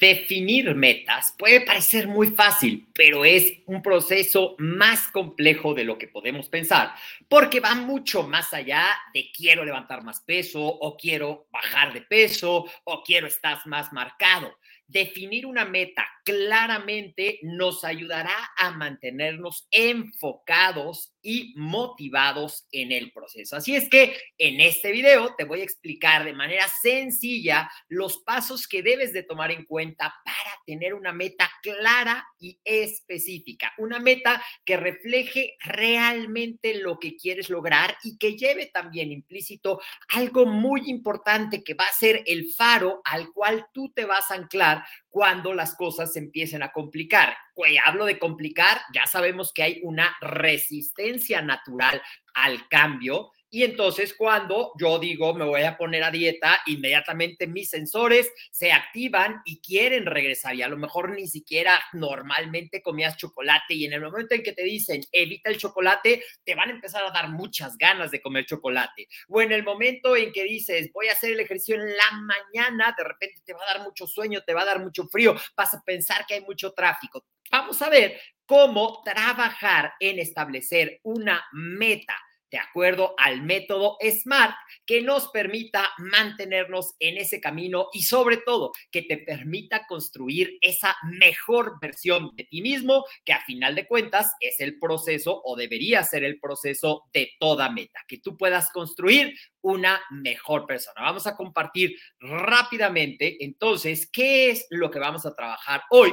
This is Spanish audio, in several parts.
Definir metas puede parecer muy fácil, pero es un proceso más complejo de lo que podemos pensar, porque va mucho más allá de quiero levantar más peso o quiero bajar de peso o quiero estar más marcado. Definir una meta claramente nos ayudará a mantenernos enfocados y motivados en el proceso. Así es que en este video te voy a explicar de manera sencilla los pasos que debes de tomar en cuenta para tener una meta clara y específica, una meta que refleje realmente lo que quieres lograr y que lleve también implícito algo muy importante que va a ser el faro al cual tú te vas a anclar cuando las cosas se empiecen a complicar. Hablo de complicar, ya sabemos que hay una resistencia natural al cambio y entonces cuando yo digo me voy a poner a dieta, inmediatamente mis sensores se activan y quieren regresar. Y a lo mejor ni siquiera normalmente comías chocolate y en el momento en que te dicen evita el chocolate, te van a empezar a dar muchas ganas de comer chocolate. O en el momento en que dices voy a hacer el ejercicio en la mañana, de repente te va a dar mucho sueño, te va a dar mucho frío, vas a pensar que hay mucho tráfico. Vamos a ver cómo trabajar en establecer una meta de acuerdo al método SMART que nos permita mantenernos en ese camino y sobre todo que te permita construir esa mejor versión de ti mismo que a final de cuentas es el proceso o debería ser el proceso de toda meta, que tú puedas construir una mejor persona. Vamos a compartir rápidamente entonces qué es lo que vamos a trabajar hoy.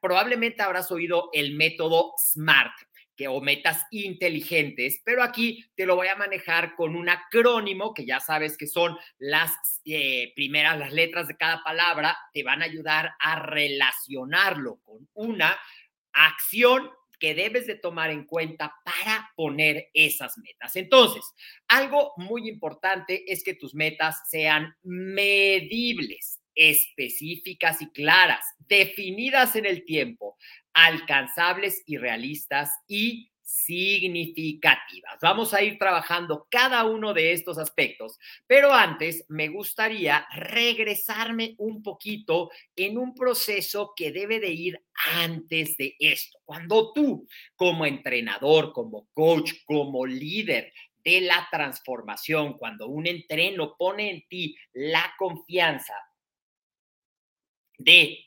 Probablemente habrás oído el método SMART que, o metas inteligentes, pero aquí te lo voy a manejar con un acrónimo que ya sabes que son las eh, primeras, las letras de cada palabra, te van a ayudar a relacionarlo con una acción que debes de tomar en cuenta para poner esas metas. Entonces, algo muy importante es que tus metas sean medibles, específicas y claras, definidas en el tiempo, alcanzables y realistas y significativas. Vamos a ir trabajando cada uno de estos aspectos, pero antes me gustaría regresarme un poquito en un proceso que debe de ir antes de esto. Cuando tú como entrenador, como coach, como líder de la transformación, cuando un entreno pone en ti la confianza de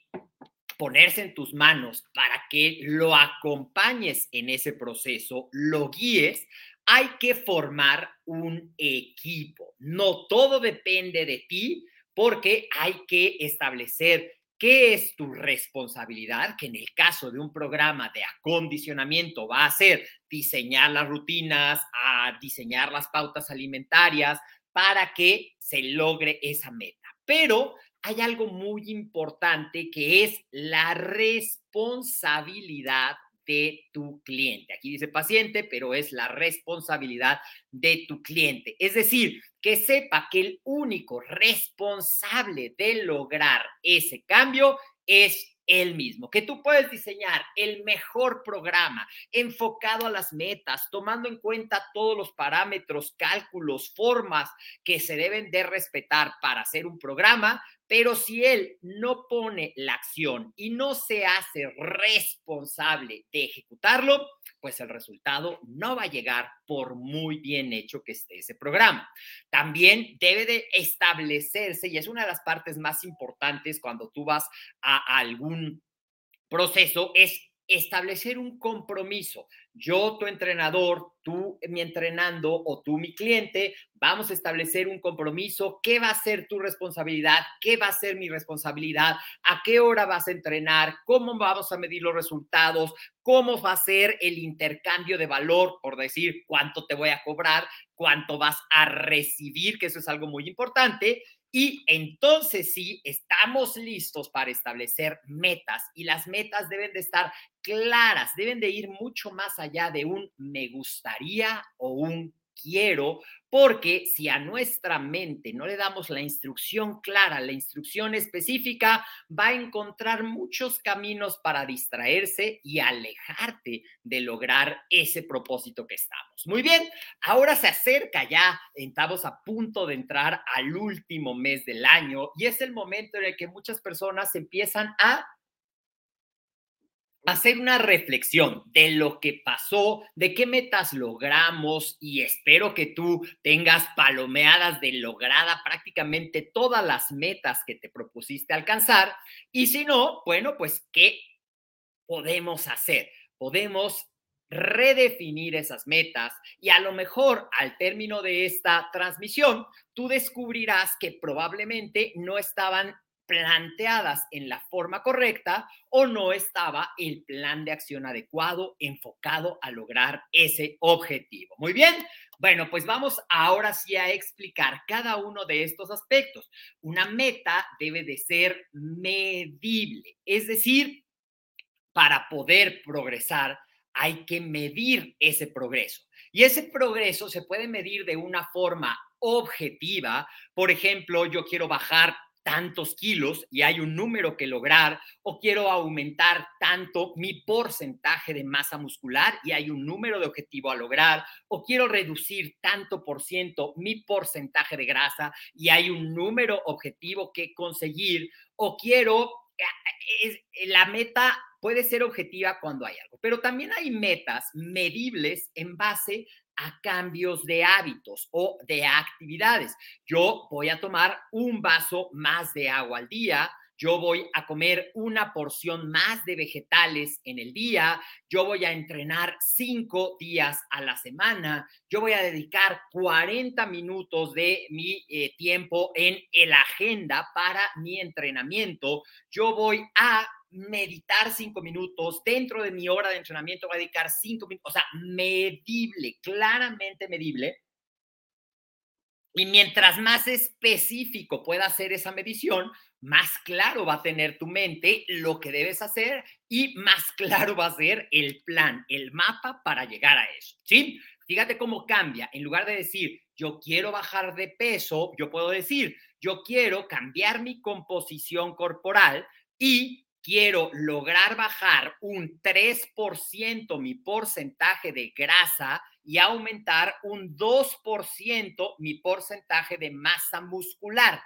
ponerse en tus manos para que lo acompañes en ese proceso, lo guíes, hay que formar un equipo. No todo depende de ti porque hay que establecer qué es tu responsabilidad, que en el caso de un programa de acondicionamiento va a ser diseñar las rutinas, a diseñar las pautas alimentarias, para que se logre esa meta. Pero hay algo muy importante que es la responsabilidad de tu cliente. Aquí dice paciente, pero es la responsabilidad de tu cliente. Es decir, que sepa que el único responsable de lograr ese cambio es él mismo, que tú puedes diseñar el mejor programa enfocado a las metas, tomando en cuenta todos los parámetros, cálculos, formas que se deben de respetar para hacer un programa, pero si él no pone la acción y no se hace responsable de ejecutarlo, pues el resultado no va a llegar por muy bien hecho que esté ese programa. También debe de establecerse, y es una de las partes más importantes cuando tú vas a algún proceso, es establecer un compromiso. Yo, tu entrenador, tú mi entrenando o tú mi cliente, vamos a establecer un compromiso. ¿Qué va a ser tu responsabilidad? ¿Qué va a ser mi responsabilidad? ¿A qué hora vas a entrenar? ¿Cómo vamos a medir los resultados? ¿Cómo va a ser el intercambio de valor? Por decir, cuánto te voy a cobrar, cuánto vas a recibir, que eso es algo muy importante. Y entonces sí, estamos listos para establecer metas y las metas deben de estar claras, deben de ir mucho más allá de un me gustaría o un quiero, porque si a nuestra mente no le damos la instrucción clara, la instrucción específica, va a encontrar muchos caminos para distraerse y alejarte de lograr ese propósito que estamos. Muy bien, ahora se acerca ya, estamos a punto de entrar al último mes del año y es el momento en el que muchas personas empiezan a hacer una reflexión de lo que pasó, de qué metas logramos y espero que tú tengas palomeadas de lograda prácticamente todas las metas que te propusiste alcanzar y si no, bueno, pues ¿qué podemos hacer? Podemos redefinir esas metas y a lo mejor al término de esta transmisión, tú descubrirás que probablemente no estaban planteadas en la forma correcta o no estaba el plan de acción adecuado enfocado a lograr ese objetivo. Muy bien, bueno, pues vamos ahora sí a explicar cada uno de estos aspectos. Una meta debe de ser medible, es decir, para poder progresar hay que medir ese progreso. Y ese progreso se puede medir de una forma objetiva. Por ejemplo, yo quiero bajar tantos kilos y hay un número que lograr, o quiero aumentar tanto mi porcentaje de masa muscular y hay un número de objetivo a lograr, o quiero reducir tanto por ciento mi porcentaje de grasa y hay un número objetivo que conseguir, o quiero, eh, la meta puede ser objetiva cuando hay algo, pero también hay metas medibles en base a cambios de hábitos o de actividades. Yo voy a tomar un vaso más de agua al día, yo voy a comer una porción más de vegetales en el día, yo voy a entrenar cinco días a la semana, yo voy a dedicar 40 minutos de mi eh, tiempo en la agenda para mi entrenamiento, yo voy a meditar cinco minutos, dentro de mi hora de entrenamiento voy a dedicar cinco minutos, o sea, medible, claramente medible. Y mientras más específico pueda ser esa medición, más claro va a tener tu mente lo que debes hacer y más claro va a ser el plan, el mapa para llegar a eso, ¿sí? Fíjate cómo cambia. En lugar de decir, yo quiero bajar de peso, yo puedo decir, yo quiero cambiar mi composición corporal y quiero lograr bajar un 3% mi porcentaje de grasa y aumentar un 2% mi porcentaje de masa muscular.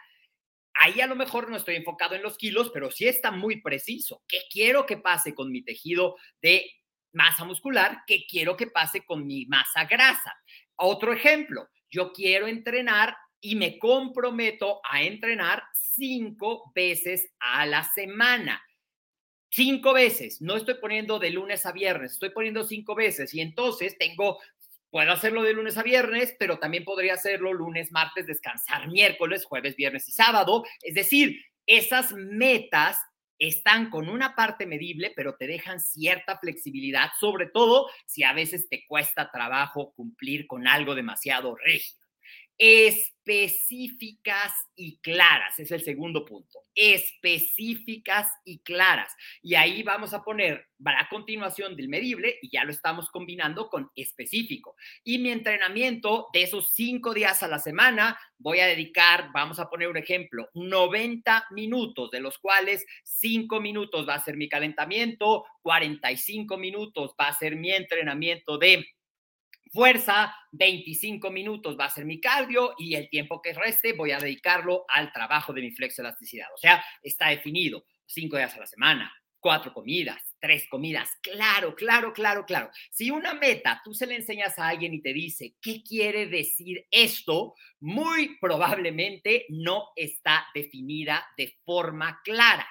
Ahí a lo mejor no estoy enfocado en los kilos, pero sí está muy preciso. ¿Qué quiero que pase con mi tejido de masa muscular? ¿Qué quiero que pase con mi masa grasa? Otro ejemplo, yo quiero entrenar y me comprometo a entrenar cinco veces a la semana cinco veces, no estoy poniendo de lunes a viernes, estoy poniendo cinco veces y entonces tengo, puedo hacerlo de lunes a viernes, pero también podría hacerlo lunes, martes, descansar miércoles, jueves, viernes y sábado. Es decir, esas metas están con una parte medible, pero te dejan cierta flexibilidad, sobre todo si a veces te cuesta trabajo cumplir con algo demasiado rígido. Específicas y claras. Es el segundo punto. Específicas y claras. Y ahí vamos a poner a continuación del medible y ya lo estamos combinando con específico. Y mi entrenamiento de esos cinco días a la semana voy a dedicar, vamos a poner un ejemplo, 90 minutos, de los cuales 5 minutos va a ser mi calentamiento, 45 minutos va a ser mi entrenamiento de fuerza, 25 minutos va a ser mi cardio y el tiempo que reste voy a dedicarlo al trabajo de mi flexoelasticidad. O sea, está definido, cinco días a la semana, cuatro comidas, tres comidas. Claro, claro, claro, claro. Si una meta tú se le enseñas a alguien y te dice, ¿qué quiere decir esto? Muy probablemente no está definida de forma clara.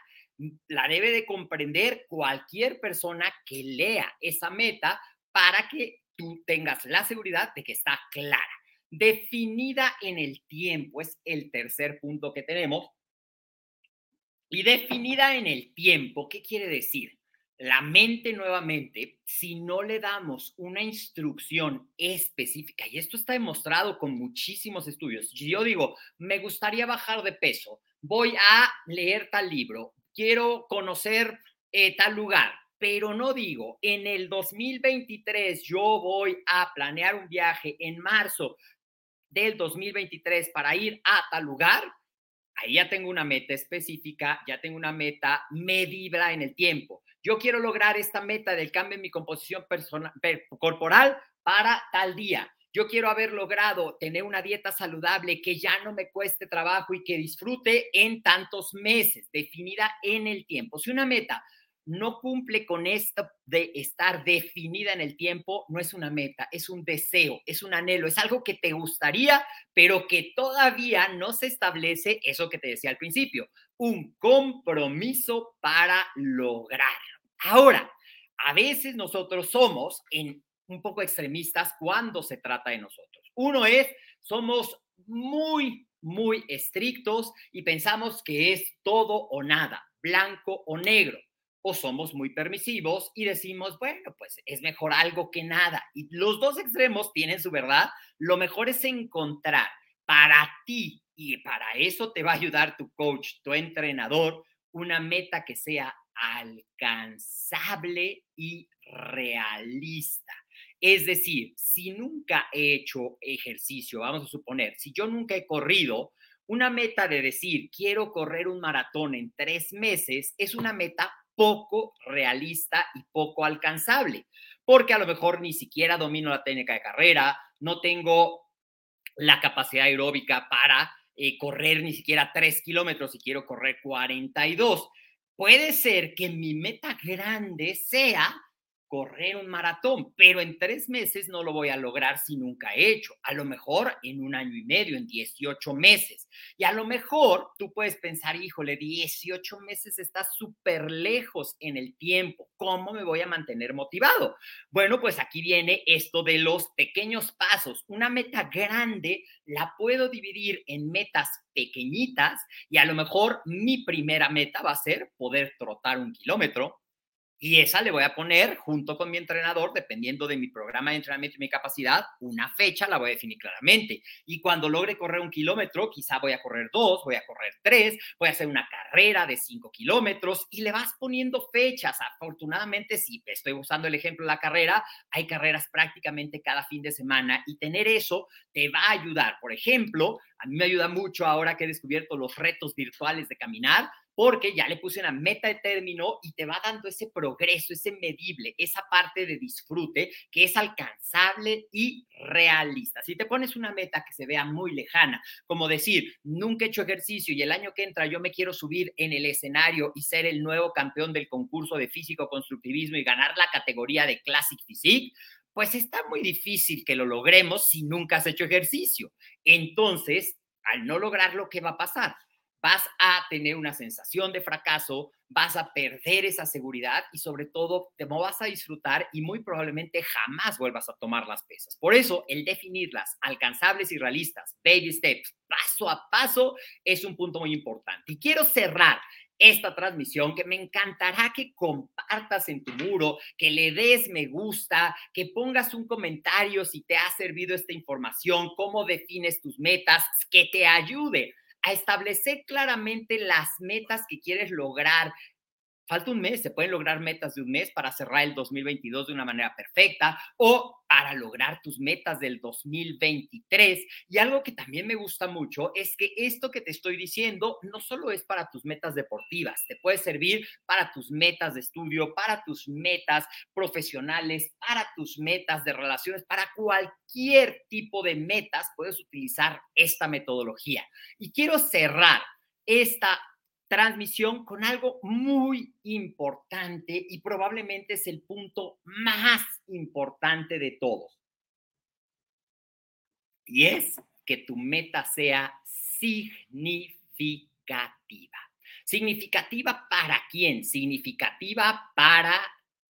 La debe de comprender cualquier persona que lea esa meta para que tú tengas la seguridad de que está clara. Definida en el tiempo es el tercer punto que tenemos. Y definida en el tiempo, ¿qué quiere decir? La mente nuevamente, si no le damos una instrucción específica, y esto está demostrado con muchísimos estudios, yo digo, me gustaría bajar de peso, voy a leer tal libro, quiero conocer eh, tal lugar, pero no digo, en el 2023 yo voy a planear un viaje en marzo del 2023 para ir a tal lugar, ahí ya tengo una meta específica, ya tengo una meta medible en el tiempo. Yo quiero lograr esta meta del cambio en mi composición personal, corporal para tal día. Yo quiero haber logrado tener una dieta saludable que ya no me cueste trabajo y que disfrute en tantos meses, definida en el tiempo. Si una meta no cumple con esto de estar definida en el tiempo, no es una meta, es un deseo, es un anhelo, es algo que te gustaría, pero que todavía no se establece eso que te decía al principio, un compromiso para lograr. Ahora, a veces nosotros somos un poco extremistas cuando se trata de nosotros. Uno es, somos muy, muy estrictos y pensamos que es todo o nada, blanco o negro o somos muy permisivos y decimos, bueno, pues es mejor algo que nada. Y los dos extremos tienen su verdad. Lo mejor es encontrar para ti y para eso te va a ayudar tu coach, tu entrenador, una meta que sea alcanzable y realista. Es decir, si nunca he hecho ejercicio, vamos a suponer, si yo nunca he corrido, una meta de decir, quiero correr un maratón en tres meses, es una meta poco realista y poco alcanzable, porque a lo mejor ni siquiera domino la técnica de carrera, no tengo la capacidad aeróbica para eh, correr ni siquiera 3 kilómetros y quiero correr 42. Puede ser que mi meta grande sea correr un maratón, pero en tres meses no lo voy a lograr si nunca he hecho. A lo mejor en un año y medio, en 18 meses. Y a lo mejor tú puedes pensar, híjole, 18 meses está súper lejos en el tiempo. ¿Cómo me voy a mantener motivado? Bueno, pues aquí viene esto de los pequeños pasos. Una meta grande la puedo dividir en metas pequeñitas y a lo mejor mi primera meta va a ser poder trotar un kilómetro y esa le voy a poner junto con mi entrenador, dependiendo de mi programa de entrenamiento y mi capacidad, una fecha la voy a definir claramente. Y cuando logre correr un kilómetro, quizá voy a correr dos, voy a correr tres, voy a hacer una carrera de cinco kilómetros y le vas poniendo fechas. Afortunadamente, si estoy usando el ejemplo de la carrera, hay carreras prácticamente cada fin de semana y tener eso te va a ayudar. Por ejemplo, a mí me ayuda mucho ahora que he descubierto los retos virtuales de caminar porque ya le puse una meta de término y te va dando ese progreso, ese medible, esa parte de disfrute que es alcanzable y realista. Si te pones una meta que se vea muy lejana, como decir, nunca he hecho ejercicio y el año que entra yo me quiero subir en el escenario y ser el nuevo campeón del concurso de físico-constructivismo y ganar la categoría de Classic Physique, pues está muy difícil que lo logremos si nunca has hecho ejercicio. Entonces, al no lograrlo, ¿qué va a pasar? Vas a tener una sensación de fracaso, vas a perder esa seguridad y sobre todo te vas a disfrutar y muy probablemente jamás vuelvas a tomar las pesas. Por eso, el definirlas alcanzables y realistas, baby steps, paso a paso, es un punto muy importante. Y quiero cerrar esta transmisión, que me encantará que compartas en tu muro, que le des me gusta, que pongas un comentario si te ha servido esta información, cómo defines tus metas, que te ayude a establecer claramente las metas que quieres lograr, falta un mes, se pueden lograr metas de un mes para cerrar el 2022 de una manera perfecta o para lograr tus metas del 2023. Y algo que también me gusta mucho es que esto que te estoy diciendo no solo es para tus metas deportivas, te puede servir para tus metas de estudio, para tus metas profesionales, para tus metas de relaciones, para cualquier tipo de metas puedes utilizar esta metodología. Y quiero cerrar esta transmisión con algo muy importante y probablemente es el punto más importante de todos. Y es que tu meta sea significativa. ¿Significativa para quién? Significativa para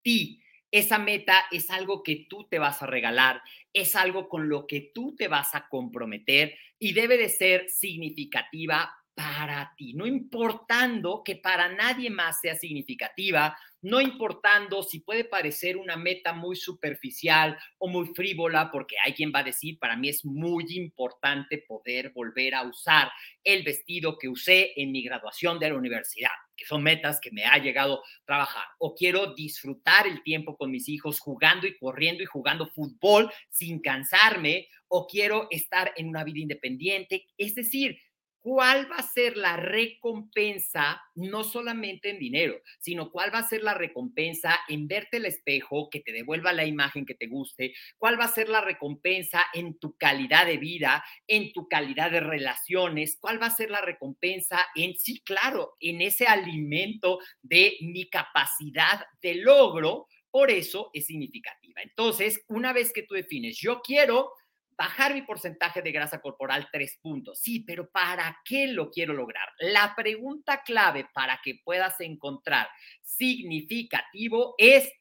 ti. Esa meta es algo que tú te vas a regalar, es algo con lo que tú te vas a comprometer y debe de ser significativa para ti, no importando que para nadie más sea significativa, no importando si puede parecer una meta muy superficial o muy frívola, porque hay quien va a decir, para mí es muy importante poder volver a usar el vestido que usé en mi graduación de la universidad, que son metas que me ha llegado a trabajar, o quiero disfrutar el tiempo con mis hijos jugando y corriendo y jugando fútbol sin cansarme, o quiero estar en una vida independiente, es decir, cuál va a ser la recompensa, no solamente en dinero, sino cuál va a ser la recompensa en verte el espejo, que te devuelva la imagen que te guste, cuál va a ser la recompensa en tu calidad de vida, en tu calidad de relaciones, cuál va a ser la recompensa en, sí, claro, en ese alimento de mi capacidad de logro. Por eso es significativa. Entonces, una vez que tú defines, yo quiero bajar mi porcentaje de grasa corporal tres puntos. Sí, pero ¿para qué lo quiero lograr? La pregunta clave para que puedas encontrar significativo es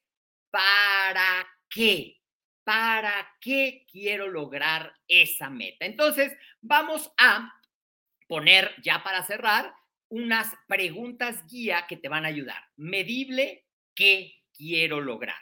¿para qué? ¿Para qué quiero lograr esa meta? Entonces, vamos a poner ya para cerrar unas preguntas guía que te van a ayudar. Medible, ¿qué quiero lograr?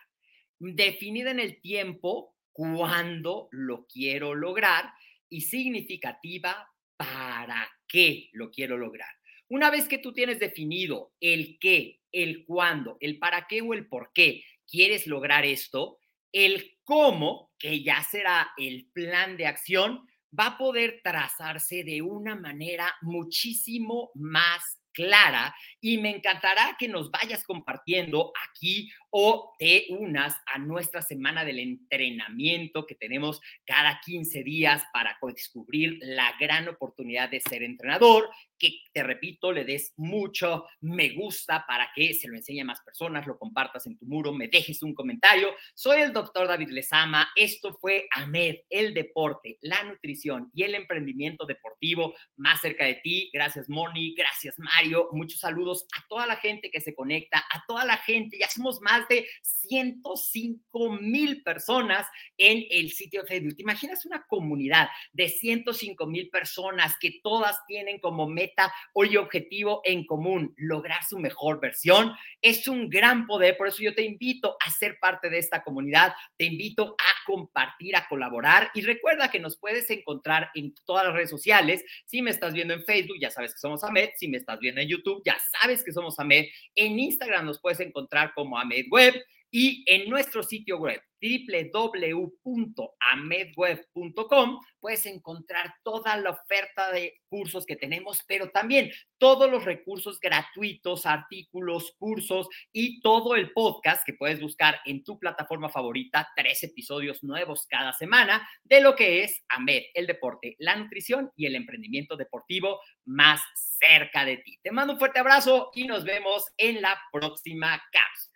Definida en el tiempo, cuándo lo quiero lograr y significativa para qué lo quiero lograr. Una vez que tú tienes definido el qué, el cuándo, el para qué o el por qué quieres lograr esto, el cómo, que ya será el plan de acción, va a poder trazarse de una manera muchísimo más clara y me encantará que nos vayas compartiendo aquí o te unas a nuestra semana del entrenamiento que tenemos cada 15 días para descubrir la gran oportunidad de ser entrenador que te repito, le des mucho me gusta para que se lo enseñe a más personas, lo compartas en tu muro, me dejes un comentario. Soy el doctor David Lezama. Esto fue AMED, el deporte, la nutrición y el emprendimiento deportivo más cerca de ti. Gracias, Moni. Gracias, Mario. Muchos saludos a toda la gente que se conecta, a toda la gente. Ya somos más de 105 mil personas en el sitio de Facebook. ¿Te imaginas una comunidad de 105 mil personas que todas tienen como meta hoy objetivo en común, lograr su mejor versión. Es un gran poder, por eso yo te invito a ser parte de esta comunidad, te invito a compartir, a colaborar y recuerda que nos puedes encontrar en todas las redes sociales. Si me estás viendo en Facebook, ya sabes que somos AMED. Si me estás viendo en YouTube, ya sabes que somos AMED. En Instagram nos puedes encontrar como AMED Web y en nuestro sitio web www.amedweb.com puedes encontrar toda la oferta de cursos que tenemos, pero también todos los recursos gratuitos, artículos, cursos y todo el podcast que puedes buscar en tu plataforma favorita, tres episodios nuevos cada semana de lo que es AMED, el deporte, la nutrición y el emprendimiento deportivo más cerca de ti. Te mando un fuerte abrazo y nos vemos en la próxima cápsula.